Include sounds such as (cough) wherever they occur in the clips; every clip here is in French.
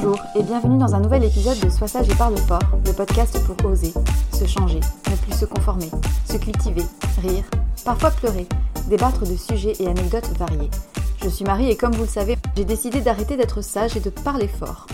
Bonjour et bienvenue dans un nouvel épisode de Sois sage et parle fort, le podcast pour oser, se changer, ne plus se conformer, se cultiver, rire, parfois pleurer, débattre de sujets et anecdotes variés. Je suis Marie et comme vous le savez, j'ai décidé d'arrêter d'être sage et de parler fort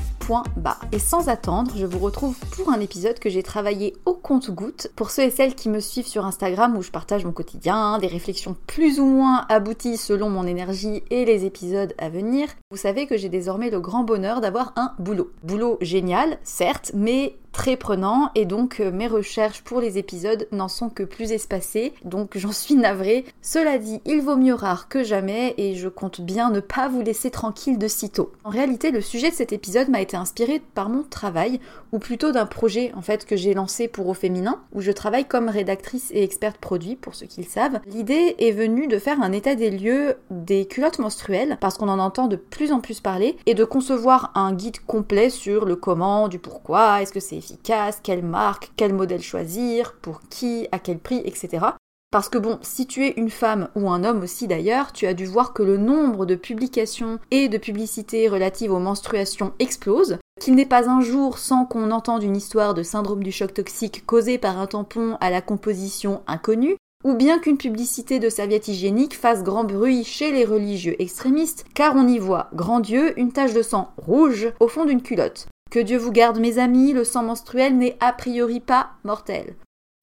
Et sans attendre, je vous retrouve pour un épisode que j'ai travaillé au compte-goutte. Pour ceux et celles qui me suivent sur Instagram où je partage mon quotidien, des réflexions plus ou moins abouties selon mon énergie et les épisodes à venir, vous savez que j'ai désormais le grand bonheur d'avoir un boulot. Boulot génial, certes, mais très prenant et donc euh, mes recherches pour les épisodes n'en sont que plus espacées, donc j'en suis navrée. Cela dit, il vaut mieux rare que jamais et je compte bien ne pas vous laisser tranquille de sitôt. En réalité, le sujet de cet épisode m'a été inspiré par mon travail, ou plutôt d'un projet en fait que j'ai lancé pour Au Féminin, où je travaille comme rédactrice et experte produit pour ceux qui le savent. L'idée est venue de faire un état des lieux des culottes menstruelles, parce qu'on en entend de plus en plus parler, et de concevoir un guide complet sur le comment, du pourquoi, est-ce que c'est efficace, quelle marque, quel modèle choisir, pour qui, à quel prix, etc. Parce que bon, si tu es une femme ou un homme aussi d'ailleurs, tu as dû voir que le nombre de publications et de publicités relatives aux menstruations explose, qu'il n'est pas un jour sans qu'on entende une histoire de syndrome du choc toxique causé par un tampon à la composition inconnue, ou bien qu'une publicité de serviette hygiénique fasse grand bruit chez les religieux extrémistes, car on y voit, grand Dieu, une tache de sang rouge au fond d'une culotte. Que Dieu vous garde mes amis, le sang menstruel n'est a priori pas mortel.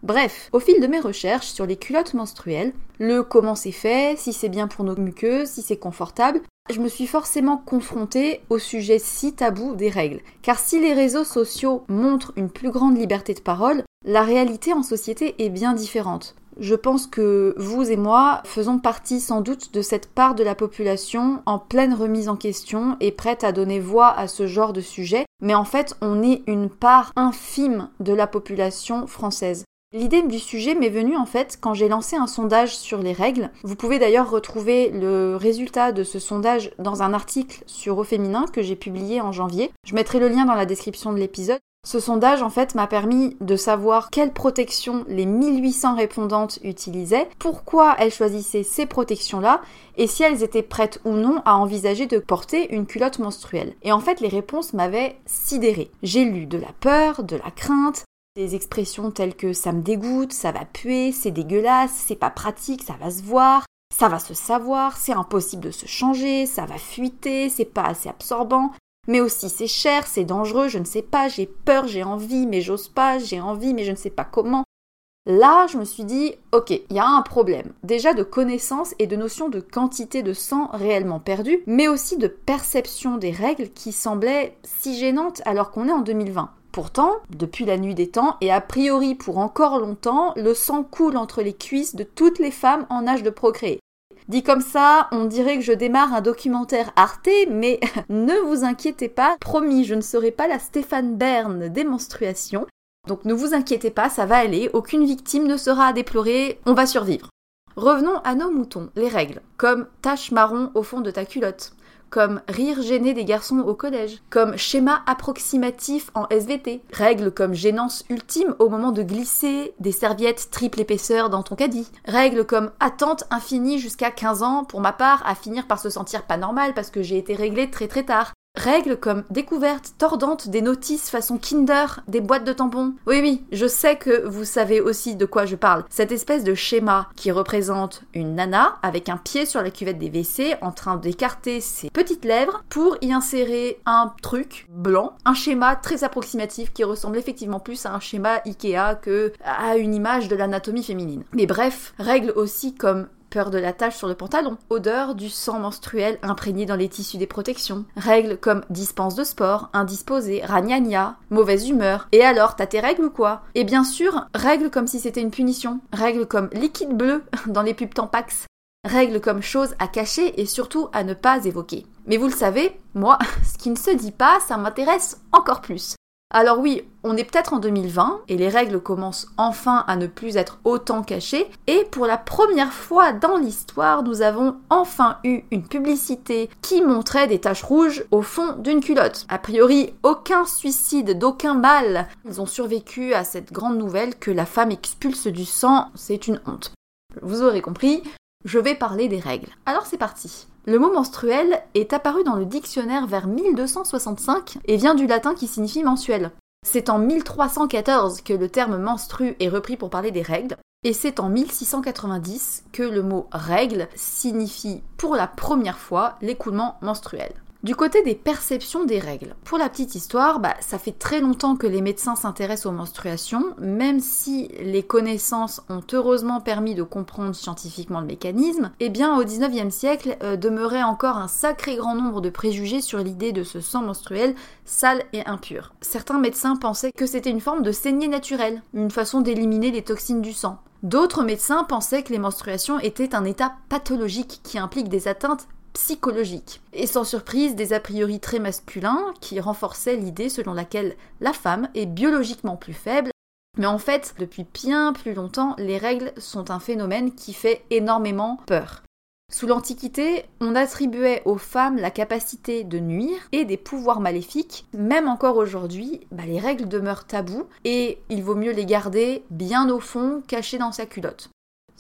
Bref, au fil de mes recherches sur les culottes menstruelles, le comment c'est fait, si c'est bien pour nos muqueuses, si c'est confortable, je me suis forcément confrontée au sujet si tabou des règles. Car si les réseaux sociaux montrent une plus grande liberté de parole, la réalité en société est bien différente. Je pense que vous et moi faisons partie sans doute de cette part de la population en pleine remise en question et prête à donner voix à ce genre de sujet, mais en fait on est une part infime de la population française. L'idée du sujet m'est venue en fait quand j'ai lancé un sondage sur les règles. Vous pouvez d'ailleurs retrouver le résultat de ce sondage dans un article sur Au Féminin que j'ai publié en janvier. Je mettrai le lien dans la description de l'épisode. Ce sondage en fait m'a permis de savoir quelle protection les 1800 répondantes utilisaient, pourquoi elles choisissaient ces protections-là et si elles étaient prêtes ou non à envisager de porter une culotte menstruelle. Et en fait les réponses m'avaient sidéré. J'ai lu de la peur, de la crainte, des expressions telles que ça me dégoûte, ça va puer, c'est dégueulasse, c'est pas pratique, ça va se voir, ça va se savoir, c'est impossible de se changer, ça va fuiter, c'est pas assez absorbant, mais aussi c'est cher, c'est dangereux, je ne sais pas, j'ai peur, j'ai envie, mais j'ose pas, j'ai envie, mais je ne sais pas comment. Là, je me suis dit, ok, il y a un problème. Déjà de connaissance et de notion de quantité de sang réellement perdu, mais aussi de perception des règles qui semblaient si gênantes alors qu'on est en 2020. Pourtant, depuis la nuit des temps, et a priori pour encore longtemps, le sang coule entre les cuisses de toutes les femmes en âge de procréer. Dit comme ça, on dirait que je démarre un documentaire Arte, mais (laughs) ne vous inquiétez pas, promis, je ne serai pas la Stéphane Bern des menstruations. Donc ne vous inquiétez pas, ça va aller, aucune victime ne sera à déplorer, on va survivre. Revenons à nos moutons, les règles, comme tache marron au fond de ta culotte, comme rire gêné des garçons au collège, comme schéma approximatif en SVT, règles comme gênance ultime au moment de glisser des serviettes triple épaisseur dans ton caddie, règles comme attente infinie jusqu'à 15 ans pour ma part à finir par se sentir pas normal parce que j'ai été réglée très très tard, Règles comme découverte tordante des notices façon Kinder, des boîtes de tampons. Oui, oui, je sais que vous savez aussi de quoi je parle. Cette espèce de schéma qui représente une nana avec un pied sur la cuvette des WC en train d'écarter ses petites lèvres pour y insérer un truc blanc. Un schéma très approximatif qui ressemble effectivement plus à un schéma Ikea que à une image de l'anatomie féminine. Mais bref, règles aussi comme peur de la tache sur le pantalon, odeur du sang menstruel imprégné dans les tissus des protections, règles comme dispense de sport, indisposé, ragnagna, mauvaise humeur, et alors t'as tes règles ou quoi? Et bien sûr, règles comme si c'était une punition, règles comme liquide bleu (laughs) dans les pubs Tampax, règles comme choses à cacher et surtout à ne pas évoquer. Mais vous le savez, moi, (laughs) ce qui ne se dit pas, ça m'intéresse encore plus. Alors oui, on est peut-être en 2020 et les règles commencent enfin à ne plus être autant cachées et pour la première fois dans l'histoire, nous avons enfin eu une publicité qui montrait des taches rouges au fond d'une culotte. A priori, aucun suicide d'aucun mal. Ils ont survécu à cette grande nouvelle que la femme expulse du sang, c'est une honte. Vous aurez compris, je vais parler des règles. Alors c'est parti. Le mot menstruel est apparu dans le dictionnaire vers 1265 et vient du latin qui signifie mensuel. C'est en 1314 que le terme menstru est repris pour parler des règles, et c'est en 1690 que le mot règle signifie pour la première fois l'écoulement menstruel. Du côté des perceptions des règles, pour la petite histoire, bah, ça fait très longtemps que les médecins s'intéressent aux menstruations, même si les connaissances ont heureusement permis de comprendre scientifiquement le mécanisme, eh bien au 19e siècle euh, demeurait encore un sacré grand nombre de préjugés sur l'idée de ce sang menstruel sale et impur. Certains médecins pensaient que c'était une forme de saignée naturelle, une façon d'éliminer les toxines du sang. D'autres médecins pensaient que les menstruations étaient un état pathologique qui implique des atteintes psychologique. Et sans surprise, des a priori très masculins qui renforçaient l'idée selon laquelle la femme est biologiquement plus faible. Mais en fait, depuis bien plus longtemps, les règles sont un phénomène qui fait énormément peur. Sous l'Antiquité, on attribuait aux femmes la capacité de nuire et des pouvoirs maléfiques. Même encore aujourd'hui, bah, les règles demeurent tabous et il vaut mieux les garder bien au fond, cachées dans sa culotte.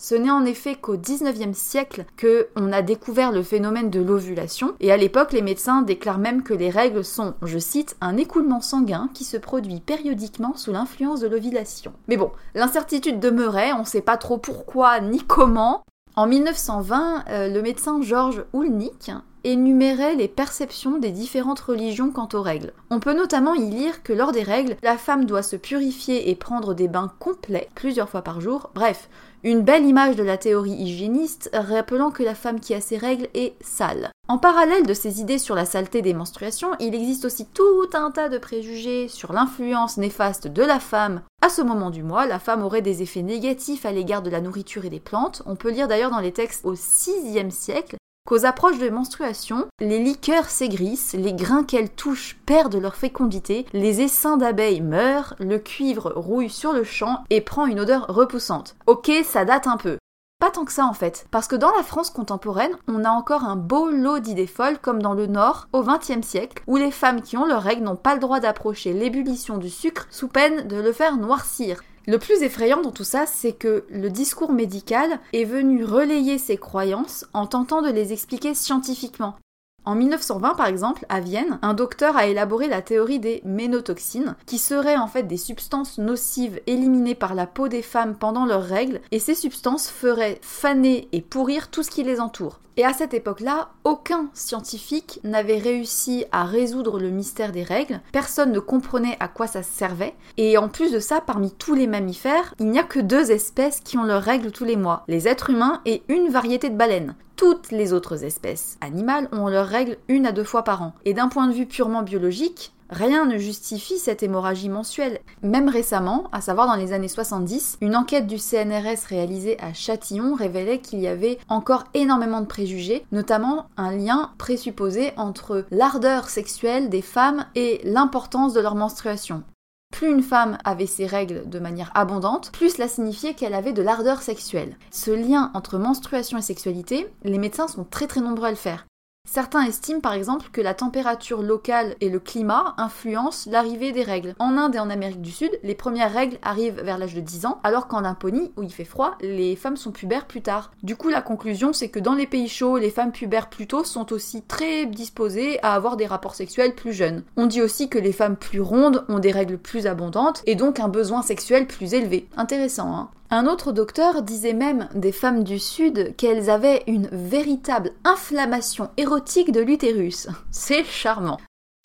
Ce n'est en effet qu'au 19e siècle que on a découvert le phénomène de l'ovulation, et à l'époque, les médecins déclarent même que les règles sont, je cite, un écoulement sanguin qui se produit périodiquement sous l'influence de l'ovulation. Mais bon, l'incertitude demeurait, on ne sait pas trop pourquoi ni comment, En 1920, euh, le médecin Georges Oulnik énumérait les perceptions des différentes religions quant aux règles. On peut notamment y lire que lors des règles, la femme doit se purifier et prendre des bains complets plusieurs fois par jour, bref, une belle image de la théorie hygiéniste rappelant que la femme qui a ses règles est sale. En parallèle de ces idées sur la saleté des menstruations, il existe aussi tout un tas de préjugés sur l'influence néfaste de la femme. À ce moment du mois, la femme aurait des effets négatifs à l'égard de la nourriture et des plantes. On peut lire d'ailleurs dans les textes au VIe siècle qu'aux approches de menstruation, les liqueurs s'aigrissent, les grains qu'elles touchent perdent leur fécondité, les essaims d'abeilles meurent, le cuivre rouille sur le champ et prend une odeur repoussante. Ok, ça date un peu. Pas tant que ça en fait, parce que dans la France contemporaine, on a encore un beau lot d'idées folles comme dans le Nord au XXe siècle, où les femmes qui ont leurs règles n'ont pas le droit d'approcher l'ébullition du sucre sous peine de le faire noircir. Le plus effrayant dans tout ça, c'est que le discours médical est venu relayer ces croyances en tentant de les expliquer scientifiquement. En 1920, par exemple, à Vienne, un docteur a élaboré la théorie des ménotoxines, qui seraient en fait des substances nocives éliminées par la peau des femmes pendant leurs règles, et ces substances feraient faner et pourrir tout ce qui les entoure. Et à cette époque-là, aucun scientifique n'avait réussi à résoudre le mystère des règles, personne ne comprenait à quoi ça servait, et en plus de ça, parmi tous les mammifères, il n'y a que deux espèces qui ont leurs règles tous les mois, les êtres humains et une variété de baleines. Toutes les autres espèces animales ont leurs règles une à deux fois par an. Et d'un point de vue purement biologique, Rien ne justifie cette hémorragie mensuelle. Même récemment, à savoir dans les années 70, une enquête du CNRS réalisée à Châtillon révélait qu'il y avait encore énormément de préjugés, notamment un lien présupposé entre l'ardeur sexuelle des femmes et l'importance de leur menstruation. Plus une femme avait ses règles de manière abondante, plus cela signifiait qu'elle avait de l'ardeur sexuelle. Ce lien entre menstruation et sexualité, les médecins sont très très nombreux à le faire. Certains estiment par exemple que la température locale et le climat influencent l'arrivée des règles. En Inde et en Amérique du Sud, les premières règles arrivent vers l'âge de 10 ans, alors qu'en Laponie, où il fait froid, les femmes sont pubères plus tard. Du coup, la conclusion, c'est que dans les pays chauds, les femmes pubères plus tôt sont aussi très disposées à avoir des rapports sexuels plus jeunes. On dit aussi que les femmes plus rondes ont des règles plus abondantes et donc un besoin sexuel plus élevé. Intéressant, hein? Un autre docteur disait même des femmes du Sud qu'elles avaient une véritable inflammation érotique de l'utérus. C'est charmant.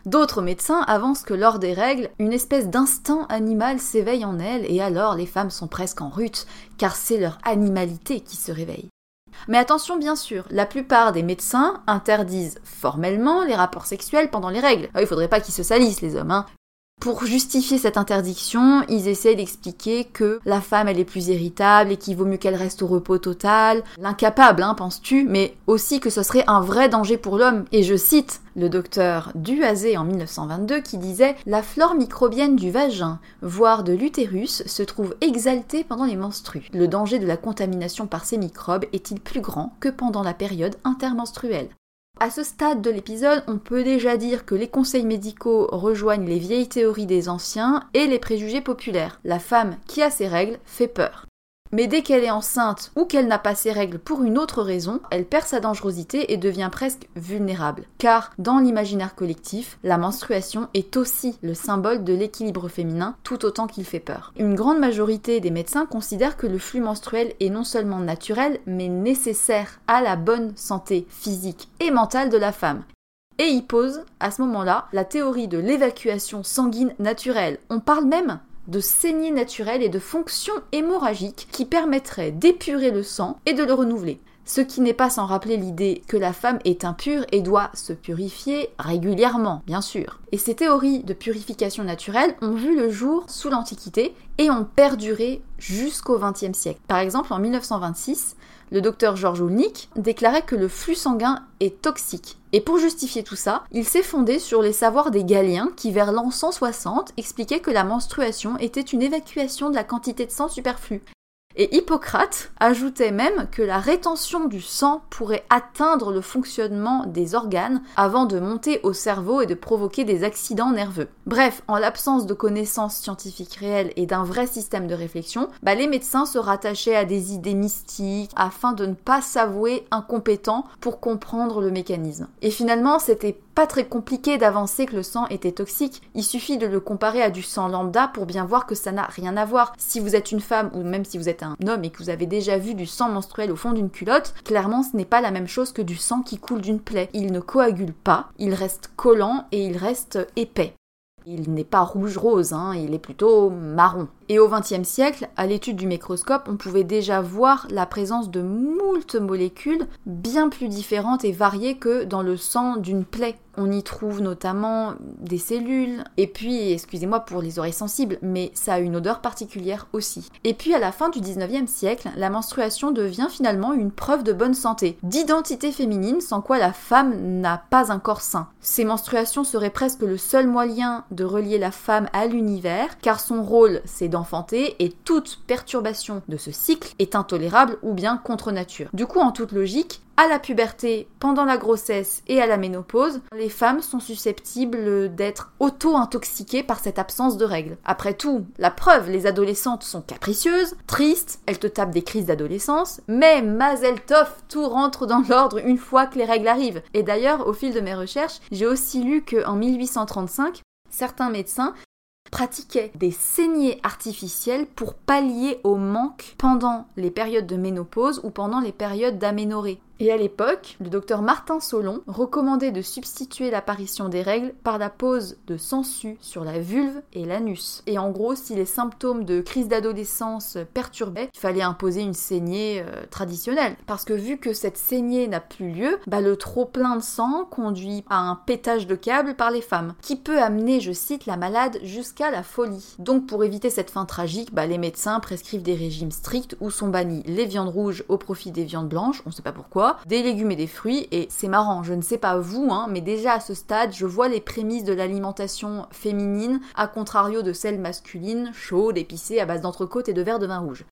D'autres médecins avancent que lors des règles, une espèce d'instinct animal s'éveille en elles et alors les femmes sont presque en rute, car c'est leur animalité qui se réveille. Mais attention bien sûr, la plupart des médecins interdisent formellement les rapports sexuels pendant les règles. Ah, il faudrait pas qu'ils se salissent les hommes, hein. Pour justifier cette interdiction, ils essaient d'expliquer que la femme elle est plus irritable et qu'il vaut mieux qu'elle reste au repos total, l'incapable, hein, penses-tu, mais aussi que ce serait un vrai danger pour l'homme. Et je cite le docteur Duazé en 1922 qui disait La flore microbienne du vagin, voire de l'utérus, se trouve exaltée pendant les menstrues. Le danger de la contamination par ces microbes est-il plus grand que pendant la période intermenstruelle? À ce stade de l'épisode, on peut déjà dire que les conseils médicaux rejoignent les vieilles théories des anciens et les préjugés populaires. La femme qui a ses règles fait peur. Mais dès qu'elle est enceinte ou qu'elle n'a pas ses règles pour une autre raison, elle perd sa dangerosité et devient presque vulnérable. Car dans l'imaginaire collectif, la menstruation est aussi le symbole de l'équilibre féminin tout autant qu'il fait peur. Une grande majorité des médecins considèrent que le flux menstruel est non seulement naturel, mais nécessaire à la bonne santé physique et mentale de la femme. Et ils posent, à ce moment-là, la théorie de l'évacuation sanguine naturelle. On parle même de saignée naturelle et de fonctions hémorragiques qui permettraient d'épurer le sang et de le renouveler. Ce qui n'est pas sans rappeler l'idée que la femme est impure et doit se purifier régulièrement, bien sûr. Et ces théories de purification naturelle ont vu le jour sous l'Antiquité et ont perduré jusqu'au XXe siècle. Par exemple, en 1926, le docteur Georges Oulnik déclarait que le flux sanguin est toxique. Et pour justifier tout ça, il s'est fondé sur les savoirs des Galiens qui, vers l'an 160, expliquaient que la menstruation était une évacuation de la quantité de sang superflu. Et Hippocrate ajoutait même que la rétention du sang pourrait atteindre le fonctionnement des organes avant de monter au cerveau et de provoquer des accidents nerveux. Bref, en l'absence de connaissances scientifiques réelles et d'un vrai système de réflexion, bah, les médecins se rattachaient à des idées mystiques afin de ne pas s'avouer incompétents pour comprendre le mécanisme. Et finalement, c'était pas très compliqué d'avancer que le sang était toxique. Il suffit de le comparer à du sang lambda pour bien voir que ça n'a rien à voir. Si vous êtes une femme ou même si vous êtes un homme et que vous avez déjà vu du sang menstruel au fond d'une culotte, clairement ce n'est pas la même chose que du sang qui coule d'une plaie. Il ne coagule pas, il reste collant et il reste épais. Il n'est pas rouge-rose, hein, il est plutôt marron. Et au XXe siècle, à l'étude du microscope, on pouvait déjà voir la présence de moult molécules bien plus différentes et variées que dans le sang d'une plaie. On y trouve notamment des cellules, et puis, excusez-moi pour les oreilles sensibles, mais ça a une odeur particulière aussi. Et puis à la fin du 19e siècle, la menstruation devient finalement une preuve de bonne santé, d'identité féminine sans quoi la femme n'a pas un corps sain. Ces menstruations seraient presque le seul moyen de relier la femme à l'univers, car son rôle c'est d'enfanter et toute perturbation de ce cycle est intolérable ou bien contre nature. Du coup, en toute logique, à la puberté, pendant la grossesse et à la ménopause, les femmes sont susceptibles d'être auto-intoxiquées par cette absence de règles. Après tout, la preuve, les adolescentes sont capricieuses, tristes, elles te tapent des crises d'adolescence, mais Mazel Tov, tout rentre dans l'ordre une fois que les règles arrivent. Et d'ailleurs, au fil de mes recherches, j'ai aussi lu qu'en 1835, certains médecins pratiquaient des saignées artificielles pour pallier au manque pendant les périodes de ménopause ou pendant les périodes d'aménorrhée. Et à l'époque, le docteur Martin Solon recommandait de substituer l'apparition des règles par la pose de sangsues sur la vulve et l'anus. Et en gros, si les symptômes de crise d'adolescence perturbaient, il fallait imposer une saignée euh, traditionnelle. Parce que vu que cette saignée n'a plus lieu, bah, le trop plein de sang conduit à un pétage de câble par les femmes, qui peut amener, je cite, la malade jusqu'à la folie. Donc pour éviter cette fin tragique, bah, les médecins prescrivent des régimes stricts où sont bannis les viandes rouges au profit des viandes blanches, on sait pas pourquoi, des légumes et des fruits. Et c'est marrant, je ne sais pas vous, hein, mais déjà à ce stade, je vois les prémices de l'alimentation féminine, à contrario de celle masculine, chaude, épicée, à base d'entrecôte et de verre de vin rouge.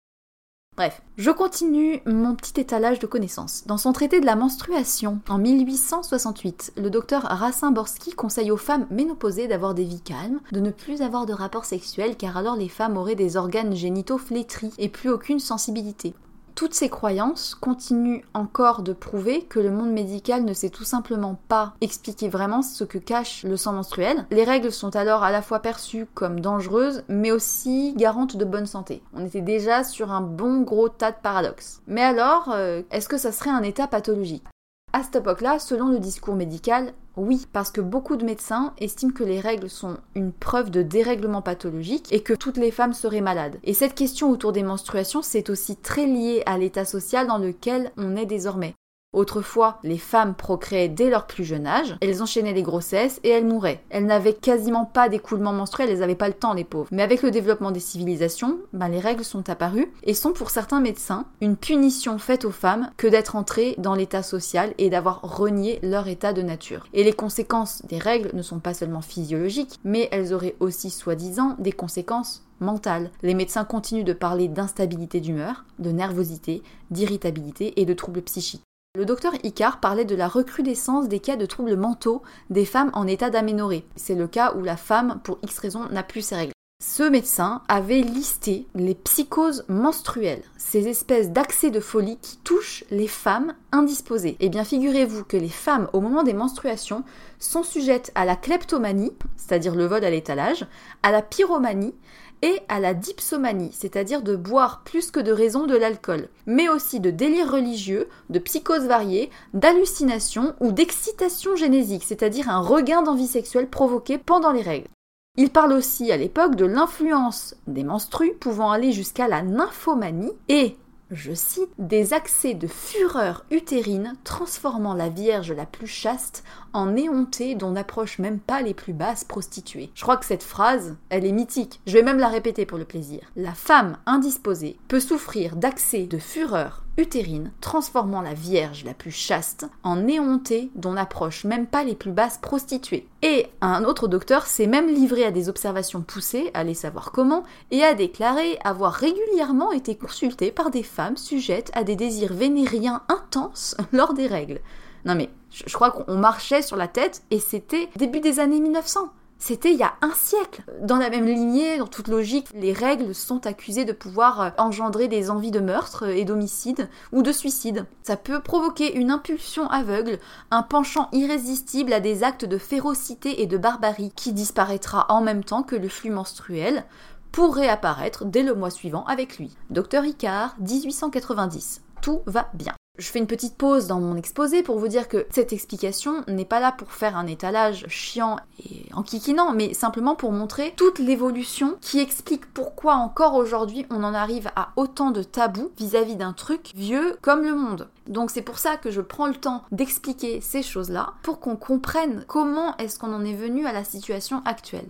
Bref, je continue mon petit étalage de connaissances. Dans son traité de la menstruation, en 1868, le docteur Racine-Borski conseille aux femmes ménopausées d'avoir des vies calmes, de ne plus avoir de rapports sexuels car alors les femmes auraient des organes génitaux flétris et plus aucune sensibilité toutes ces croyances continuent encore de prouver que le monde médical ne sait tout simplement pas expliquer vraiment ce que cache le sang menstruel. Les règles sont alors à la fois perçues comme dangereuses, mais aussi garantes de bonne santé. On était déjà sur un bon gros tas de paradoxes. Mais alors, euh, est-ce que ça serait un état pathologique? À cette époque-là, selon le discours médical, oui, parce que beaucoup de médecins estiment que les règles sont une preuve de dérèglement pathologique et que toutes les femmes seraient malades. Et cette question autour des menstruations, c'est aussi très lié à l'état social dans lequel on est désormais. Autrefois, les femmes procréaient dès leur plus jeune âge, elles enchaînaient les grossesses et elles mouraient. Elles n'avaient quasiment pas d'écoulement menstruel, elles n'avaient pas le temps, les pauvres. Mais avec le développement des civilisations, ben, les règles sont apparues et sont pour certains médecins une punition faite aux femmes que d'être entrées dans l'état social et d'avoir renié leur état de nature. Et les conséquences des règles ne sont pas seulement physiologiques, mais elles auraient aussi soi-disant des conséquences mentales. Les médecins continuent de parler d'instabilité d'humeur, de nervosité, d'irritabilité et de troubles psychiques. Le docteur Icard parlait de la recrudescence des cas de troubles mentaux des femmes en état d'aménorrhée. C'est le cas où la femme, pour X raison, n'a plus ses règles. Ce médecin avait listé les psychoses menstruelles, ces espèces d'accès de folie qui touchent les femmes indisposées. Eh bien, figurez-vous que les femmes, au moment des menstruations, sont sujettes à la kleptomanie, c'est-à-dire le vol à l'étalage, à la pyromanie, et à la dipsomanie, c'est-à-dire de boire plus que de raison de l'alcool, mais aussi de délires religieux, de psychoses variées, d'hallucinations ou d'excitation génésique, c'est-à-dire un regain d'envie sexuelle provoqué pendant les règles. Il parle aussi à l'époque de l'influence des menstrues pouvant aller jusqu'à la nymphomanie et je cite, des accès de fureur utérine transformant la Vierge la plus chaste en éhontée dont n'approchent même pas les plus basses prostituées. Je crois que cette phrase, elle est mythique. Je vais même la répéter pour le plaisir. La femme indisposée peut souffrir d'accès de fureur utérine, transformant la Vierge la plus chaste en éhontée dont n'approchent même pas les plus basses prostituées. Et un autre docteur s'est même livré à des observations poussées, allez savoir comment, et a déclaré avoir régulièrement été consulté par des femmes sujettes à des désirs vénériens intenses (laughs) lors des règles. Non mais, je crois qu'on marchait sur la tête et c'était début des années 1900. C'était il y a un siècle. Dans la même lignée, dans toute logique, les règles sont accusées de pouvoir euh, engendrer des envies de meurtre et d'homicide ou de suicide. Ça peut provoquer une impulsion aveugle, un penchant irrésistible à des actes de férocité et de barbarie qui disparaîtra en même temps que le flux menstruel pour réapparaître dès le mois suivant avec lui. Docteur Ricard, 1890. Tout va bien. Je fais une petite pause dans mon exposé pour vous dire que cette explication n'est pas là pour faire un étalage chiant et enquiquinant, mais simplement pour montrer toute l'évolution qui explique pourquoi encore aujourd'hui on en arrive à autant de tabous vis-à-vis d'un truc vieux comme le monde. Donc c'est pour ça que je prends le temps d'expliquer ces choses-là pour qu'on comprenne comment est-ce qu'on en est venu à la situation actuelle.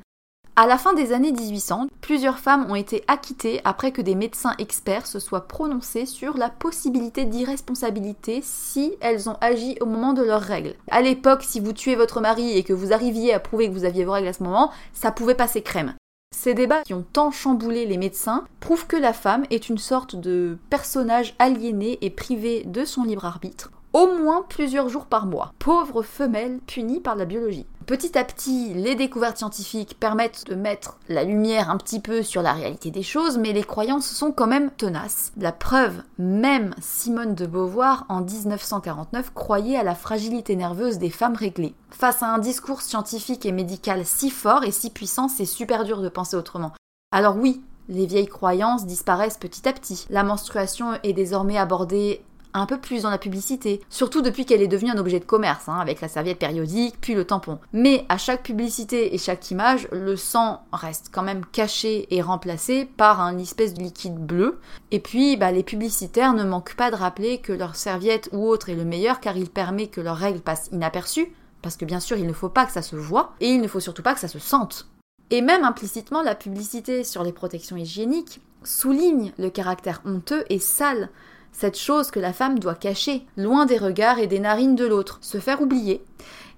À la fin des années 1800, plusieurs femmes ont été acquittées après que des médecins experts se soient prononcés sur la possibilité d'irresponsabilité si elles ont agi au moment de leurs règles. À l'époque, si vous tuez votre mari et que vous arriviez à prouver que vous aviez vos règles à ce moment, ça pouvait passer crème. Ces débats qui ont tant chamboulé les médecins prouvent que la femme est une sorte de personnage aliéné et privé de son libre arbitre, au moins plusieurs jours par mois. Pauvre femelle punie par la biologie. Petit à petit, les découvertes scientifiques permettent de mettre la lumière un petit peu sur la réalité des choses, mais les croyances sont quand même tenaces. La preuve, même Simone de Beauvoir en 1949 croyait à la fragilité nerveuse des femmes réglées. Face à un discours scientifique et médical si fort et si puissant, c'est super dur de penser autrement. Alors oui, les vieilles croyances disparaissent petit à petit. La menstruation est désormais abordée un peu plus dans la publicité, surtout depuis qu'elle est devenue un objet de commerce, hein, avec la serviette périodique, puis le tampon. Mais à chaque publicité et chaque image, le sang reste quand même caché et remplacé par un espèce de liquide bleu. Et puis, bah, les publicitaires ne manquent pas de rappeler que leur serviette ou autre est le meilleur car il permet que leurs règles passent inaperçues, parce que bien sûr il ne faut pas que ça se voit, et il ne faut surtout pas que ça se sente. Et même implicitement, la publicité sur les protections hygiéniques souligne le caractère honteux et sale cette chose que la femme doit cacher, loin des regards et des narines de l'autre, se faire oublier.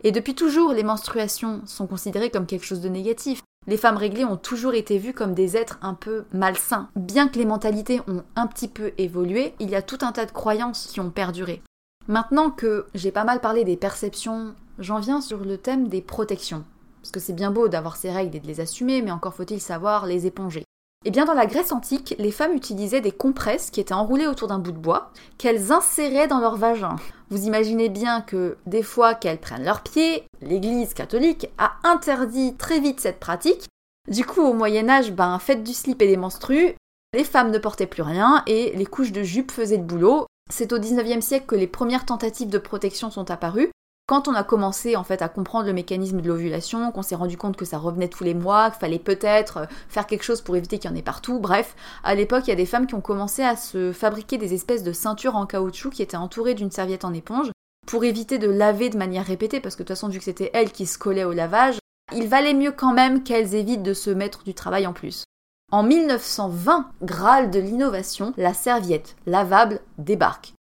Et depuis toujours, les menstruations sont considérées comme quelque chose de négatif. Les femmes réglées ont toujours été vues comme des êtres un peu malsains. Bien que les mentalités ont un petit peu évolué, il y a tout un tas de croyances qui ont perduré. Maintenant que j'ai pas mal parlé des perceptions, j'en viens sur le thème des protections. Parce que c'est bien beau d'avoir ces règles et de les assumer, mais encore faut-il savoir les éponger. Eh bien, dans la Grèce antique, les femmes utilisaient des compresses qui étaient enroulées autour d'un bout de bois, qu'elles inséraient dans leur vagin. Vous imaginez bien que des fois qu'elles prennent leurs pieds, l'Église catholique a interdit très vite cette pratique. Du coup, au Moyen Âge, ben, faites du slip et des menstrues, les femmes ne portaient plus rien et les couches de jupe faisaient le boulot. C'est au 19e siècle que les premières tentatives de protection sont apparues. Quand on a commencé en fait à comprendre le mécanisme de l'ovulation, qu'on s'est rendu compte que ça revenait tous les mois, qu'il fallait peut-être euh, faire quelque chose pour éviter qu'il y en ait partout, bref, à l'époque il y a des femmes qui ont commencé à se fabriquer des espèces de ceintures en caoutchouc qui étaient entourées d'une serviette en éponge pour éviter de laver de manière répétée, parce que de toute façon vu que c'était elles qui se collaient au lavage, il valait mieux quand même qu'elles évitent de se mettre du travail en plus. En 1920, Graal de l'innovation, la serviette lavable débarque.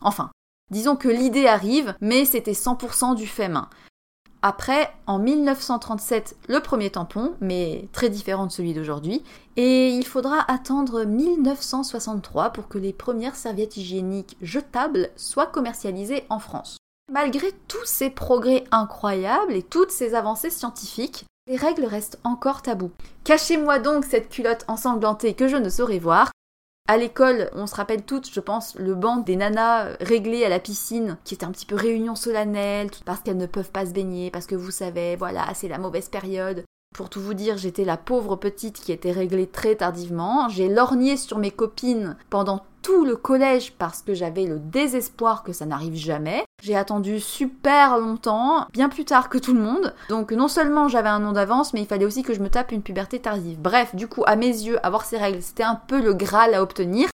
Enfin, Disons que l'idée arrive, mais c'était 100% du fait main. Après, en 1937, le premier tampon, mais très différent de celui d'aujourd'hui, et il faudra attendre 1963 pour que les premières serviettes hygiéniques jetables soient commercialisées en France. Malgré tous ces progrès incroyables et toutes ces avancées scientifiques, les règles restent encore tabous. Cachez-moi donc cette culotte ensanglantée que je ne saurais voir, à l'école, on se rappelle toutes, je pense, le banc des nanas réglées à la piscine, qui était un petit peu réunion solennelle, parce qu'elles ne peuvent pas se baigner, parce que vous savez, voilà, c'est la mauvaise période. Pour tout vous dire, j'étais la pauvre petite qui était réglée très tardivement. J'ai lorgné sur mes copines pendant tout le collège parce que j'avais le désespoir que ça n'arrive jamais. J'ai attendu super longtemps, bien plus tard que tout le monde. Donc non seulement j'avais un nom d'avance, mais il fallait aussi que je me tape une puberté tardive. Bref, du coup, à mes yeux, avoir ces règles, c'était un peu le graal à obtenir.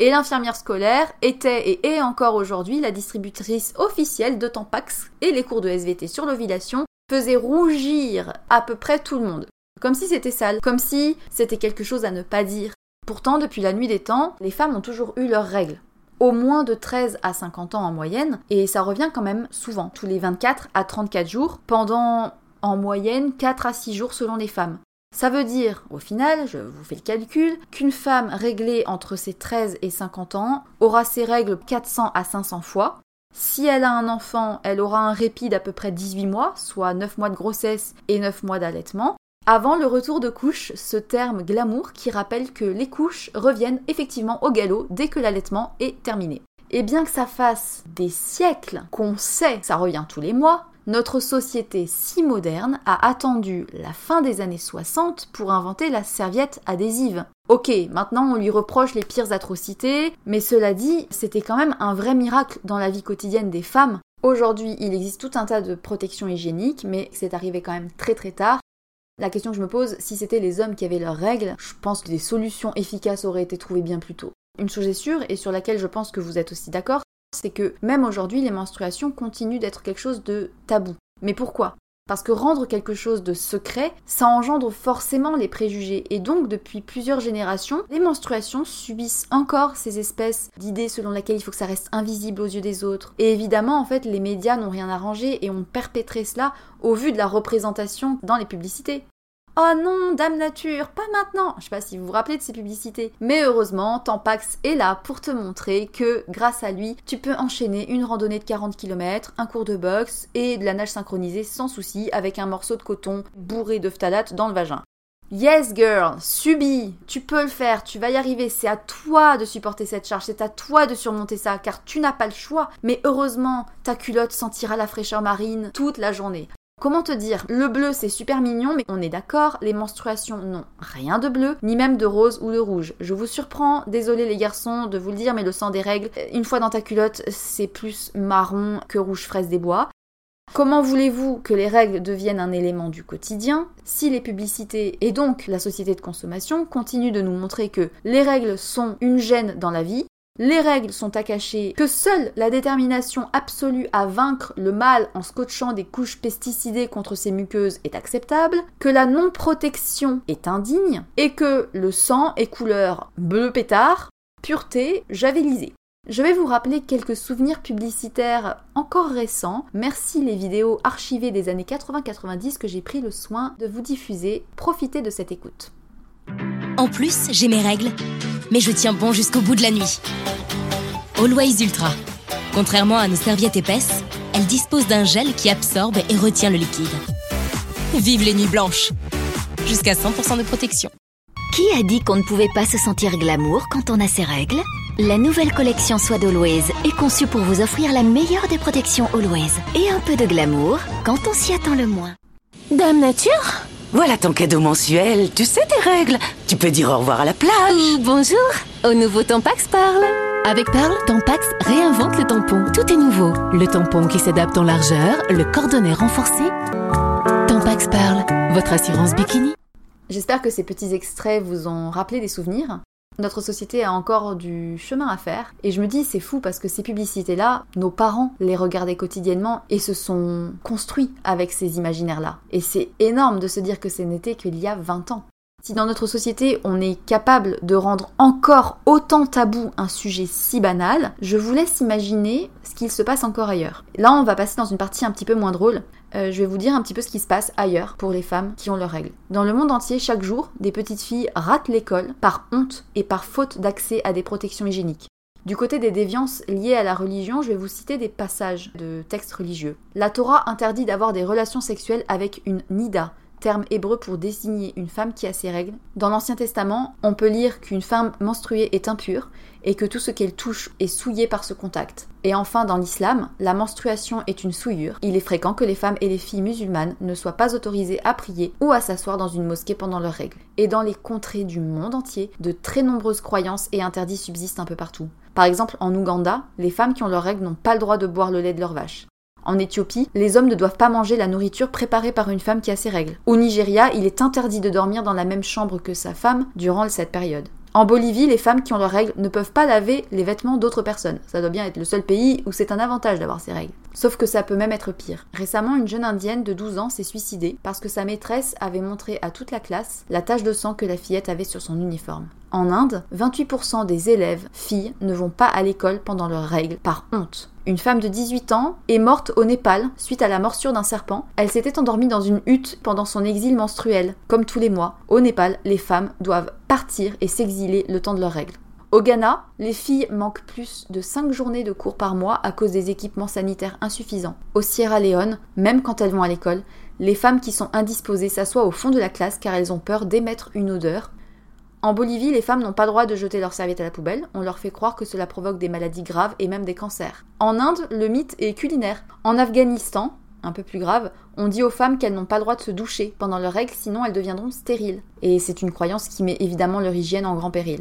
Et l'infirmière scolaire était et est encore aujourd'hui la distributrice officielle de Tampax et les cours de SVT sur l'ovulation faisaient rougir à peu près tout le monde. Comme si c'était sale, comme si c'était quelque chose à ne pas dire. Pourtant, depuis la nuit des temps, les femmes ont toujours eu leurs règles. Au moins de 13 à 50 ans en moyenne, et ça revient quand même souvent, tous les 24 à 34 jours, pendant en moyenne 4 à 6 jours selon les femmes. Ça veut dire, au final, je vous fais le calcul, qu'une femme réglée entre ses 13 et 50 ans aura ses règles 400 à 500 fois, Si elle a un enfant, elle aura un répit d'à peu près 18 mois, soit 9 mois de grossesse et 9 mois d'allaitement. Avant le retour de couche, ce terme glamour qui rappelle que les couches reviennent effectivement au galop dès que l'allaitement est terminé. Et bien que ça fasse des siècles qu'on sait ça revient tous les mois, notre société si moderne a attendu la fin des années 60 pour inventer la serviette adhésive. Ok, maintenant on lui reproche les pires atrocités, mais cela dit, c'était quand même un vrai miracle dans la vie quotidienne des femmes. Aujourd'hui, il existe tout un tas de protections hygiéniques, mais c'est arrivé quand même très très tard. La question que je me pose, si c'était les hommes qui avaient leurs règles, je pense que des solutions efficaces auraient été trouvées bien plus tôt. Une chose est sûre, et sur laquelle je pense que vous êtes aussi d'accord, c'est que même aujourd'hui, les menstruations continuent d'être quelque chose de tabou. Mais pourquoi? Parce que rendre quelque chose de secret, ça engendre forcément les préjugés. Et donc, depuis plusieurs générations, les menstruations subissent encore ces espèces d'idées selon lesquelles il faut que ça reste invisible aux yeux des autres. Et évidemment, en fait, les médias n'ont rien arrangé et ont perpétré cela au vu de la représentation dans les publicités. Oh non, Dame Nature, pas maintenant Je sais pas si vous vous rappelez de ces publicités. Mais heureusement, Tampax est là pour te montrer que, grâce à lui, tu peux enchaîner une randonnée de 40 km, un cours de boxe et de la nage synchronisée sans souci avec un morceau de coton bourré de phtalate dans le vagin. Yes girl, subis, tu peux le faire, tu vas y arriver, c'est à toi de supporter cette charge, c'est à toi de surmonter ça, car tu n'as pas le choix. Mais heureusement, ta culotte sentira la fraîcheur marine toute la journée. Comment te dire? Le bleu c'est super mignon, mais on est d'accord, les menstruations n'ont rien de bleu, ni même de rose ou de rouge. Je vous surprends, désolé les garçons de vous le dire, mais le sang des règles, une fois dans ta culotte, c'est plus marron que rouge fraise des bois. Comment voulez-vous que les règles deviennent un élément du quotidien? Si les publicités et donc la société de consommation continuent de nous montrer que les règles sont une gêne dans la vie, les règles sont à cacher, que seule la détermination absolue à vaincre le mal en scotchant des couches pesticidées contre ses muqueuses est acceptable, que la non-protection est indigne, et que le sang est couleur bleu pétard, pureté javelisée. Je vais vous rappeler quelques souvenirs publicitaires encore récents. Merci les vidéos archivées des années 80-90 que j'ai pris le soin de vous diffuser. Profitez de cette écoute. En plus, j'ai mes règles mais je tiens bon jusqu'au bout de la nuit. Always Ultra. Contrairement à nos serviettes épaisses, elle dispose d'un gel qui absorbe et retient le liquide. Vive les nuits blanches Jusqu'à 100% de protection. Qui a dit qu'on ne pouvait pas se sentir glamour quand on a ses règles? La nouvelle collection Soie d'Always est conçue pour vous offrir la meilleure des protections Always et un peu de glamour quand on s'y attend le moins. Dame Nature? Voilà ton cadeau mensuel, tu sais tes règles. Tu peux dire au revoir à la plage. bonjour, au nouveau Tampax Pearl. Avec Pearl, Tampax réinvente le tampon. Tout est nouveau. Le tampon qui s'adapte en largeur, le cordonnet renforcé. Tampax Pearl, votre assurance bikini. J'espère que ces petits extraits vous ont rappelé des souvenirs. Notre société a encore du chemin à faire. Et je me dis, c'est fou parce que ces publicités-là, nos parents les regardaient quotidiennement et se sont construits avec ces imaginaires-là. Et c'est énorme de se dire que ce n'était qu'il y a 20 ans. Si dans notre société on est capable de rendre encore autant tabou un sujet si banal, je vous laisse imaginer ce qu'il se passe encore ailleurs. Là on va passer dans une partie un petit peu moins drôle. Euh, je vais vous dire un petit peu ce qui se passe ailleurs pour les femmes qui ont leurs règles. Dans le monde entier, chaque jour, des petites filles ratent l'école par honte et par faute d'accès à des protections hygiéniques. Du côté des déviances liées à la religion, je vais vous citer des passages de textes religieux. La Torah interdit d'avoir des relations sexuelles avec une nida, terme hébreu pour désigner une femme qui a ses règles. Dans l'Ancien Testament, on peut lire qu'une femme menstruée est impure et que tout ce qu'elle touche est souillé par ce contact. Et enfin, dans l'islam, la menstruation est une souillure. Il est fréquent que les femmes et les filles musulmanes ne soient pas autorisées à prier ou à s'asseoir dans une mosquée pendant leurs règles. Et dans les contrées du monde entier, de très nombreuses croyances et interdits subsistent un peu partout. Par exemple, en Ouganda, les femmes qui ont leurs règles n'ont pas le droit de boire le lait de leur vache. En Éthiopie, les hommes ne doivent pas manger la nourriture préparée par une femme qui a ses règles. Au Nigeria, il est interdit de dormir dans la même chambre que sa femme durant cette période. En Bolivie, les femmes qui ont leurs règles ne peuvent pas laver les vêtements d'autres personnes. Ça doit bien être le seul pays où c'est un avantage d'avoir ces règles. Sauf que ça peut même être pire. Récemment, une jeune indienne de 12 ans s'est suicidée parce que sa maîtresse avait montré à toute la classe la tache de sang que la fillette avait sur son uniforme. En Inde, 28% des élèves filles ne vont pas à l'école pendant leurs règles par honte. Une femme de 18 ans est morte au Népal suite à la morsure d'un serpent. Elle s'était endormie dans une hutte pendant son exil menstruel. Comme tous les mois, au Népal, les femmes doivent partir et s'exiler le temps de leurs règles. Au Ghana, les filles manquent plus de 5 journées de cours par mois à cause des équipements sanitaires insuffisants. Au Sierra Leone, même quand elles vont à l'école, les femmes qui sont indisposées s'assoient au fond de la classe car elles ont peur d'émettre une odeur. En Bolivie, les femmes n'ont pas droit de jeter leurs serviettes à la poubelle, on leur fait croire que cela provoque des maladies graves et même des cancers. En Inde, le mythe est culinaire. En Afghanistan, un peu plus grave, on dit aux femmes qu'elles n'ont pas le droit de se doucher pendant leurs règles, sinon elles deviendront stériles. Et c'est une croyance qui met évidemment leur hygiène en grand péril.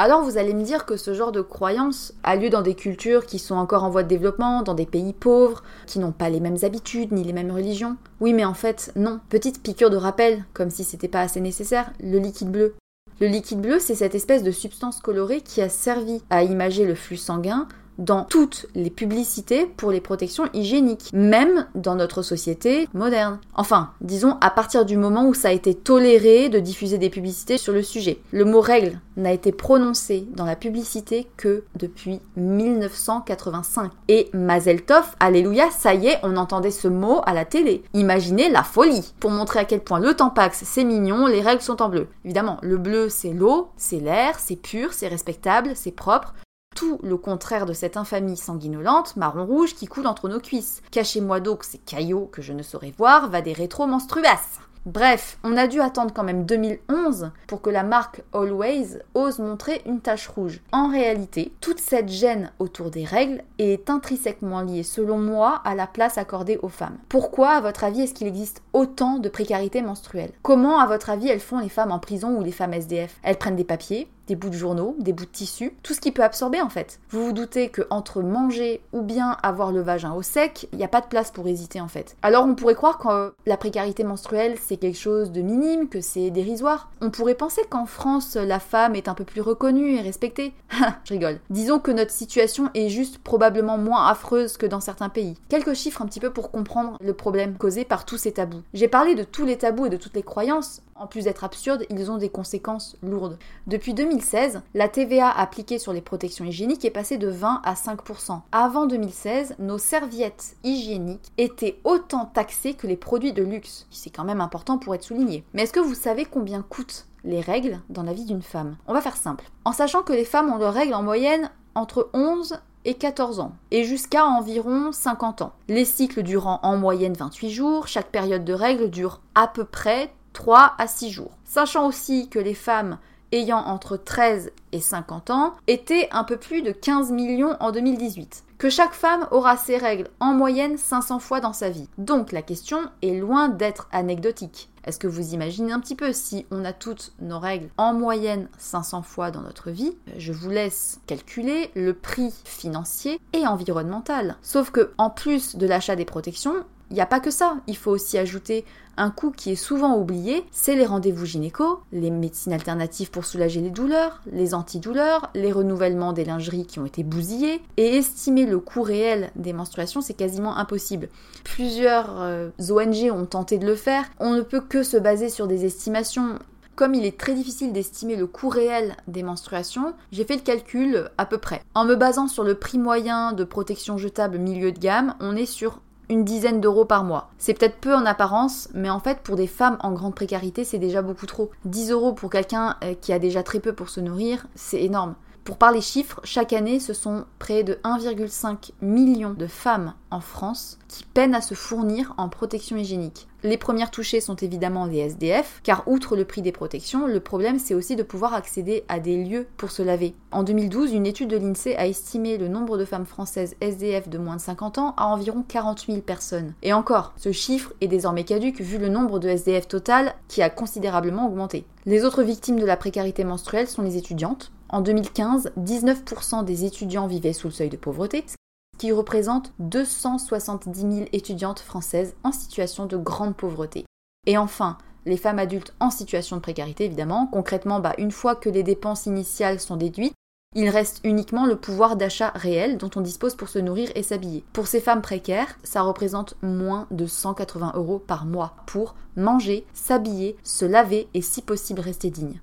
Alors vous allez me dire que ce genre de croyance a lieu dans des cultures qui sont encore en voie de développement, dans des pays pauvres, qui n'ont pas les mêmes habitudes ni les mêmes religions. Oui mais en fait non. Petite piqûre de rappel, comme si c'était pas assez nécessaire, le liquide bleu. Le liquide bleu, c'est cette espèce de substance colorée qui a servi à imager le flux sanguin dans toutes les publicités pour les protections hygiéniques, même dans notre société moderne. Enfin, disons à partir du moment où ça a été toléré de diffuser des publicités sur le sujet. Le mot règle n'a été prononcé dans la publicité que depuis 1985. Et Mazel Tov, alléluia, ça y est, on entendait ce mot à la télé. Imaginez la folie Pour montrer à quel point le Tampax c'est mignon, les règles sont en bleu. Évidemment, le bleu c'est l'eau, c'est l'air, c'est pur, c'est respectable, c'est propre, tout le contraire de cette infamie sanguinolente, marron-rouge, qui coule entre nos cuisses. Cachez-moi donc ces caillots que je ne saurais voir, va des rétro-menstruas. Bref, on a dû attendre quand même 2011 pour que la marque Always ose montrer une tache rouge. En réalité, toute cette gêne autour des règles est intrinsèquement liée, selon moi, à la place accordée aux femmes. Pourquoi, à votre avis, est-ce qu'il existe autant de précarité menstruelle Comment, à votre avis, elles font les femmes en prison ou les femmes SDF Elles prennent des papiers, des bouts de journaux, des bouts de tissu, tout ce qui peut absorber en fait. Vous vous doutez que entre manger ou bien avoir le vagin au sec, il n'y a pas de place pour hésiter en fait. Alors on pourrait croire que la précarité menstruelle c'est quelque chose de minime, que c'est dérisoire. On pourrait penser qu'en France la femme est un peu plus reconnue et respectée. (laughs) Je rigole. Disons que notre situation est juste probablement moins affreuse que dans certains pays. Quelques chiffres un petit peu pour comprendre le problème causé par tous ces tabous. J'ai parlé de tous les tabous et de toutes les croyances, en plus d'être absurdes, ils ont des conséquences lourdes. Depuis 2016, la TVA appliquée sur les protections hygiéniques est passée de 20 à 5%. Avant 2016, nos serviettes hygiéniques étaient autant taxées que les produits de luxe. C'est quand même important pour être souligné. Mais est-ce que vous savez combien coûtent les règles dans la vie d'une femme? On va faire simple. En sachant que les femmes ont leurs règles en moyenne entre 11 et 14 ans, et jusqu'à environ 50 ans. Les cycles durant en moyenne 28 jours, chaque période de règles dure à peu près 3 à 6 jours. Sachant aussi que les femmes ayant entre 13 et 50 ans étaient un peu plus de 15 millions en 2018. Que chaque femme aura ses règles en moyenne 500 fois dans sa vie. Donc la question est loin d'être anecdotique. Est-ce que vous imaginez un petit peu si on a toutes nos règles en moyenne 500 fois dans notre vie Je vous laisse calculer le prix financier et environnemental. Sauf que en plus de l'achat des protections, il n'y a pas que ça, il faut aussi ajouter un coût qui est souvent oublié, c'est les rendez-vous gynéco, les médecines alternatives pour soulager les douleurs, les antidouleurs, les renouvellements des lingeries qui ont été bousillées, et estimer le coût réel des menstruations, c'est quasiment impossible. Plusieurs euh, ONG ont tenté de le faire, on ne peut que se baser sur des estimations comme il est très difficile d'estimer le coût réel des menstruations, j'ai fait le calcul à peu près. En me basant sur le prix moyen de protection jetable milieu de gamme, on est sur une dizaine d'euros par mois. C'est peut-être peu en apparence, mais en fait pour des femmes en grande précarité c'est déjà beaucoup trop. 10 euros pour quelqu'un euh, qui a déjà très peu pour se nourrir, c'est énorme. Pour parler chiffres, chaque année, ce sont près de 1,5 million de femmes en France qui peinent à se fournir en protection hygiénique. Les premières touchées sont évidemment les SDF, car outre le prix des protections, le problème c'est aussi de pouvoir accéder à des lieux pour se laver. En 2012, une étude de l'INSEE a estimé le nombre de femmes françaises SDF de moins de 50 ans à environ 40 000 personnes. Et encore, ce chiffre est désormais caduque vu le nombre de SDF total qui a considérablement augmenté. Les autres victimes de la précarité menstruelle sont les étudiantes, en 2015, 19% des étudiants vivaient sous le seuil de pauvreté, ce qui représente 270 000 étudiantes françaises en situation de grande pauvreté. Et enfin, les femmes adultes en situation de précarité, évidemment. Concrètement, bah, une fois que les dépenses initiales sont déduites, il reste uniquement le pouvoir d'achat réel dont on dispose pour se nourrir et s'habiller. Pour ces femmes précaires, ça représente moins de 180 euros par mois pour manger, s'habiller, se laver et si possible rester digne.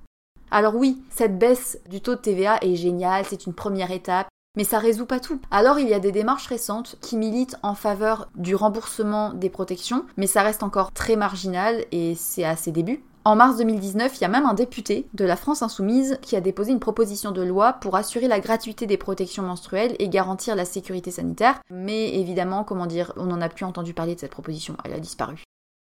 Alors oui, cette baisse du taux de TVA est géniale, c'est une première étape, mais ça résout pas tout. Alors il y a des démarches récentes qui militent en faveur du remboursement des protections, mais ça reste encore très marginal et c'est à ses débuts. En mars 2019, il y a même un député de la France Insoumise qui a déposé une proposition de loi pour assurer la gratuité des protections menstruelles et garantir la sécurité sanitaire. Mais évidemment, comment dire, on n'en a plus entendu parler de cette proposition, elle a disparu.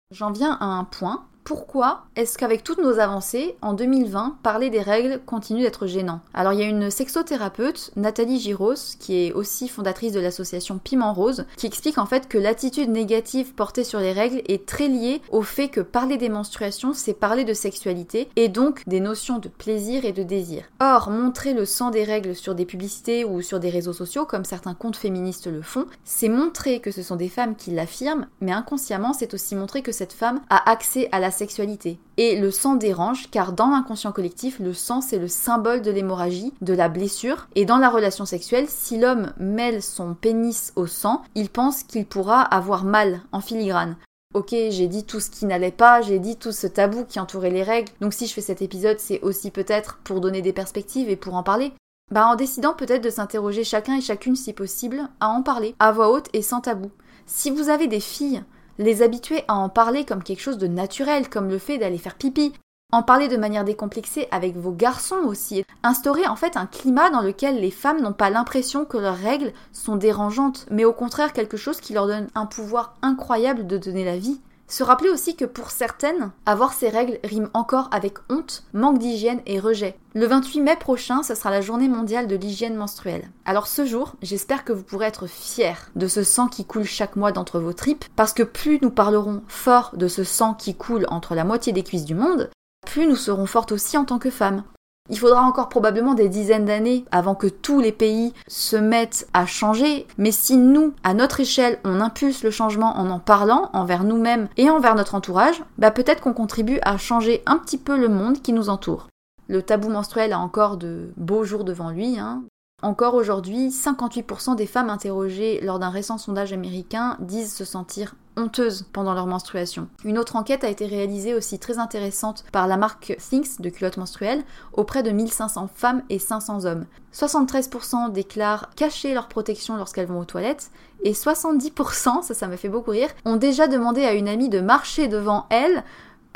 J'en viens à un point pourquoi est-ce qu'avec toutes nos avancées, en 2020, parler des règles continue d'être gênant? Alors il y a une sexothérapeute, Nathalie Giros, qui est aussi fondatrice de l'association Piment Rose, qui explique en fait que l'attitude négative portée sur les règles est très liée au fait que parler des menstruations, c'est parler de sexualité et donc des notions de plaisir et de désir. Or, montrer le sang des règles sur des publicités ou sur des réseaux sociaux, comme certains comptes féministes le font, c'est montrer que ce sont des femmes qui l'affirment, mais inconsciemment, c'est aussi montrer que cette femme a accès à la sexualité. Et le sang dérange car dans l'inconscient collectif, le sang c'est le symbole de l'hémorragie, de la blessure. Et dans la relation sexuelle, si l'homme mêle son pénis au sang, il pense qu'il pourra avoir mal en filigrane. Ok, j'ai dit tout ce qui n'allait pas, j'ai dit tout ce tabou qui entourait les règles, donc si je fais cet épisode, c'est aussi peut-être pour donner des perspectives et pour en parler. Bah en décidant peut-être de s'interroger chacun et chacune si possible, à en parler, à voix haute et sans tabou. Si vous avez des filles les habituer à en parler comme quelque chose de naturel, comme le fait d'aller faire pipi, en parler de manière décomplexée avec vos garçons aussi, instaurer en fait un climat dans lequel les femmes n'ont pas l'impression que leurs règles sont dérangeantes, mais au contraire quelque chose qui leur donne un pouvoir incroyable de donner la vie. Se rappeler aussi que pour certaines, avoir ces règles rime encore avec honte, manque d'hygiène et rejet. Le 28 mai prochain, ce sera la journée mondiale de l'hygiène menstruelle. Alors ce jour, j'espère que vous pourrez être fiers de ce sang qui coule chaque mois d'entre vos tripes, parce que plus nous parlerons fort de ce sang qui coule entre la moitié des cuisses du monde, plus nous serons fortes aussi en tant que femmes. Il faudra encore probablement des dizaines d'années avant que tous les pays se mettent à changer, mais si nous, à notre échelle, on impulse le changement en en parlant envers nous-mêmes et envers notre entourage, bah peut-être qu'on contribue à changer un petit peu le monde qui nous entoure. Le tabou menstruel a encore de beaux jours devant lui. Hein. Encore aujourd'hui, 58% des femmes interrogées lors d'un récent sondage américain disent se sentir honteuses pendant leur menstruation. Une autre enquête a été réalisée aussi très intéressante par la marque Thinks de culottes menstruelles auprès de 1500 femmes et 500 hommes. 73% déclarent cacher leur protection lorsqu'elles vont aux toilettes et 70%, ça ça me fait beaucoup rire, ont déjà demandé à une amie de marcher devant elles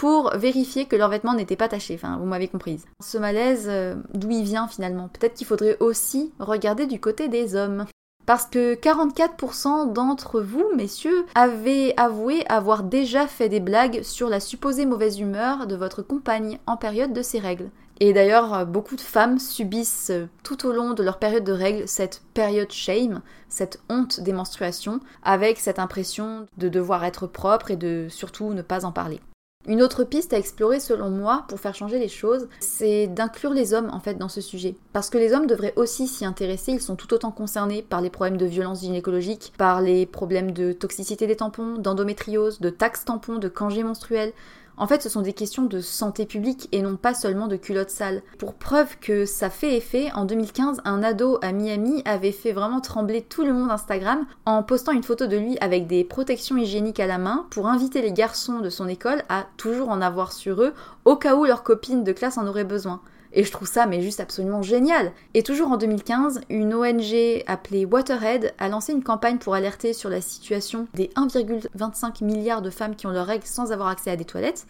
pour vérifier que leurs vêtements n'étaient pas tachés. Enfin, vous m'avez comprise. Ce malaise, euh, d'où il vient finalement Peut-être qu'il faudrait aussi regarder du côté des hommes. Parce que 44% d'entre vous, messieurs, avez avoué avoir déjà fait des blagues sur la supposée mauvaise humeur de votre compagne en période de ses règles. Et d'ailleurs, beaucoup de femmes subissent tout au long de leur période de règles cette période shame, cette honte des menstruations, avec cette impression de devoir être propre et de surtout ne pas en parler. Une autre piste à explorer selon moi pour faire changer les choses, c'est d'inclure les hommes en fait dans ce sujet. Parce que les hommes devraient aussi s'y intéresser, ils sont tout autant concernés par les problèmes de violence gynécologique, par les problèmes de toxicité des tampons, d'endométriose, de taxes tampons, de congés menstruels, en fait, ce sont des questions de santé publique et non pas seulement de culottes sales. Pour preuve que ça fait effet, en 2015, un ado à Miami avait fait vraiment trembler tout le monde Instagram en postant une photo de lui avec des protections hygiéniques à la main pour inviter les garçons de son école à toujours en avoir sur eux au cas où leurs copines de classe en auraient besoin. Et je trouve ça mais juste absolument génial. Et toujours en 2015, une ONG appelée Waterhead a lancé une campagne pour alerter sur la situation des 1,25 milliards de femmes qui ont leurs règles sans avoir accès à des toilettes.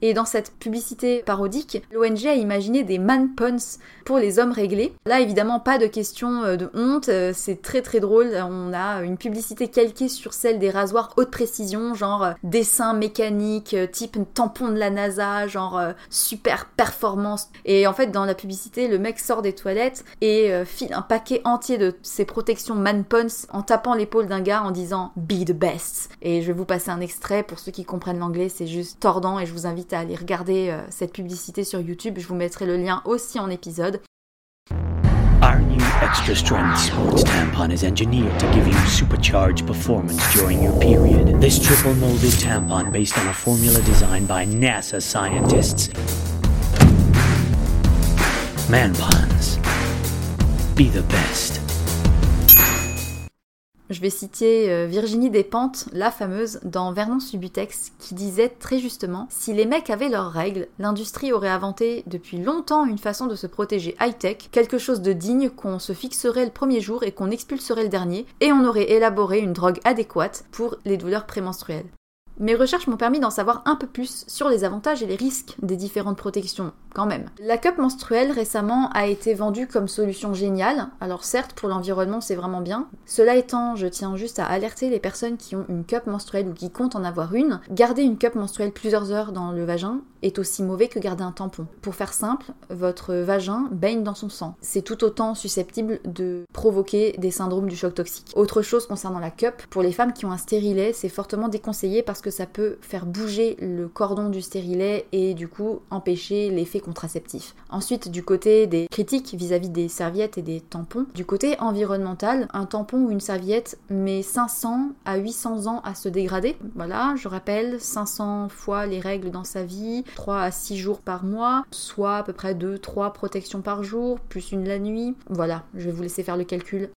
Et dans cette publicité parodique, l'ONG a imaginé des man puns pour les hommes réglés. Là, évidemment, pas de question euh, de honte, euh, c'est très très drôle. On a une publicité calquée sur celle des rasoirs haute précision, genre euh, dessin mécanique, type tampon de la NASA, genre super performance. Et en fait, dans la publicité, le mec sort des toilettes et file un paquet entier de ses protections man puns en tapant l'épaule d'un gars en disant Be the best. Et je vais vous passer un extrait pour ceux qui comprennent l'anglais, c'est juste tordant et je vous invite à aller regarder euh, cette publicité sur YouTube. Je vous mettrai le lien aussi en épisode. Our new extra strength sports tampon is engineered to give you supercharged performance during your period. This triple molded tampon based on a formula designed by NASA scientists. Man puns. Be the best. Je vais citer euh, Virginie Despentes, la fameuse, dans Vernon Subutex, qui disait très justement Si les mecs avaient leurs règles, l'industrie aurait inventé depuis longtemps une façon de se protéger high-tech, quelque chose de digne qu'on se fixerait le premier jour et qu'on expulserait le dernier, et on aurait élaboré une drogue adéquate pour les douleurs prémenstruelles. Mes recherches m'ont permis d'en savoir un peu plus sur les avantages et les risques des différentes protections, quand même. La cup menstruelle récemment a été vendue comme solution géniale, alors certes pour l'environnement c'est vraiment bien. Cela étant, je tiens juste à alerter les personnes qui ont une cup menstruelle ou qui comptent en avoir une, garder une cup menstruelle plusieurs heures dans le vagin est aussi mauvais que garder un tampon. Pour faire simple, votre vagin baigne dans son sang. C'est tout autant susceptible de provoquer des syndromes du choc toxique. Autre chose concernant la cup, pour les femmes qui ont un stérilet, c'est fortement déconseillé parce que ça peut faire bouger le cordon du stérilet et du coup empêcher l'effet contraceptif. Ensuite, du côté des critiques vis-à-vis des serviettes et des tampons, du côté environnemental, un tampon ou une serviette met 500 à 800 ans à se dégrader. Voilà, je rappelle, 500 fois les règles dans sa vie, 3 à 6 jours par mois, soit à peu près 2-3 protections par jour, plus une la nuit. Voilà, je vais vous laisser faire le calcul.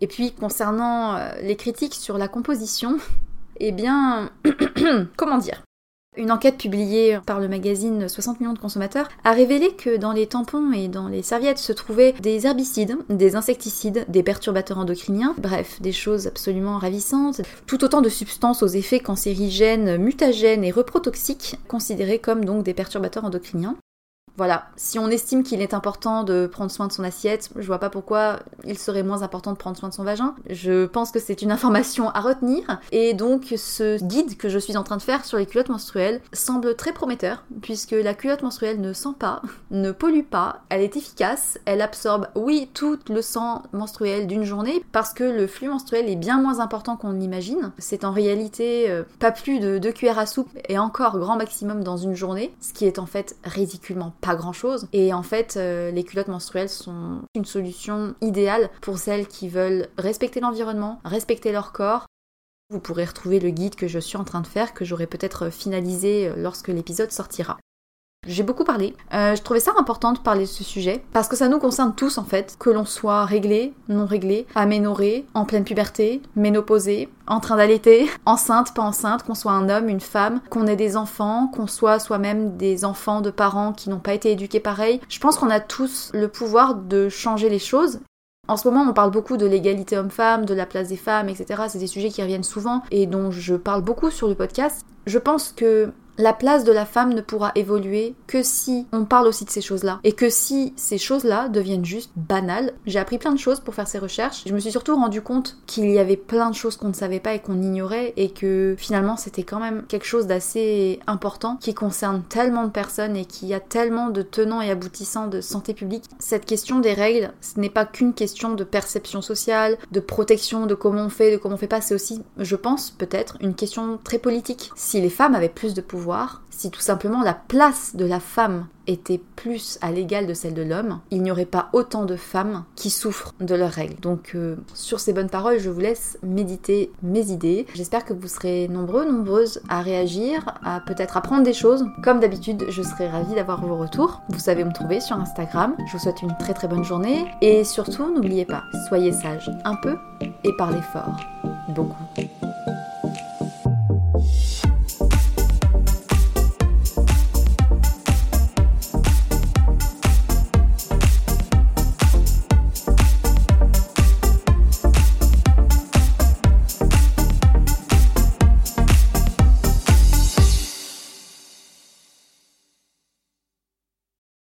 Et puis concernant euh, les critiques sur la composition, (laughs) eh bien, (coughs) comment dire? Une enquête publiée par le magazine 60 millions de consommateurs a révélé que dans les tampons et dans les serviettes se trouvaient des herbicides, des insecticides, des perturbateurs endocriniens, bref, des choses absolument ravissantes, tout autant de substances aux effets cancérigènes, mutagènes et reprotoxiques, considérées comme donc des perturbateurs endocriniens. Voilà, si on estime qu'il est important de prendre soin de son assiette, je vois pas pourquoi il serait moins important de prendre soin de son vagin. Je pense que c'est une information à retenir. Et donc ce guide que je suis en train de faire sur les culottes menstruelles semble très prometteur, puisque la culotte menstruelle ne sent pas, ne pollue pas, elle est efficace, elle absorbe, oui, tout le sang menstruel d'une journée, parce que le flux menstruel est bien moins important qu'on l'imagine. C'est en réalité euh, pas plus de 2 cuillères à soupe et encore grand maximum dans une journée, ce qui est en fait ridiculement pas grand chose. Et en fait, euh, les culottes menstruelles sont une solution idéale pour celles qui veulent respecter l'environnement, respecter leur corps. Vous pourrez retrouver le guide que je suis en train de faire, que j'aurai peut-être finalisé euh, lorsque l'épisode sortira. J'ai beaucoup parlé. Euh, je trouvais ça important de parler de ce sujet parce que ça nous concerne tous en fait, que l'on soit réglé, non réglé, aménoré, en pleine puberté, ménopausé, en train d'allaiter, (laughs) enceinte, pas enceinte, qu'on soit un homme, une femme, qu'on ait des enfants, qu'on soit soi-même des enfants de parents qui n'ont pas été éduqués pareil. Je pense qu'on a tous le pouvoir de changer les choses en ce moment, on parle beaucoup de l'égalité homme-femme, de la place des femmes, etc. C'est des sujets qui reviennent souvent et dont je parle beaucoup sur le podcast. Je pense que la place de la femme ne pourra évoluer que si on parle aussi de ces choses-là. Et que si ces choses-là deviennent juste banales. J'ai appris plein de choses pour faire ces recherches. Je me suis surtout rendu compte qu'il y avait plein de choses qu'on ne savait pas et qu'on ignorait et que finalement c'était quand même quelque chose d'assez important qui concerne tellement de personnes et qui a tellement de tenants et aboutissants de santé publique. Cette question des règles, ce n'est pas qu'une question de perception sociale, de protection, de comment on fait, de comment on fait pas. C'est aussi, je pense, peut-être une question très politique. Si les femmes avaient plus de pouvoir, si tout simplement la place de la femme était plus à l'égal de celle de l'homme, il n'y aurait pas autant de femmes qui souffrent de leurs règles. Donc euh, sur ces bonnes paroles, je vous laisse méditer mes idées. J'espère que vous serez nombreux, nombreuses à réagir, à peut-être apprendre des choses. Comme d'habitude, je serai ravie d'avoir vos retours. Vous savez me trouver sur Instagram. Je vous souhaite une très très bonne journée et surtout n'oubliez pas, soyez sages un peu et parlez fort beaucoup.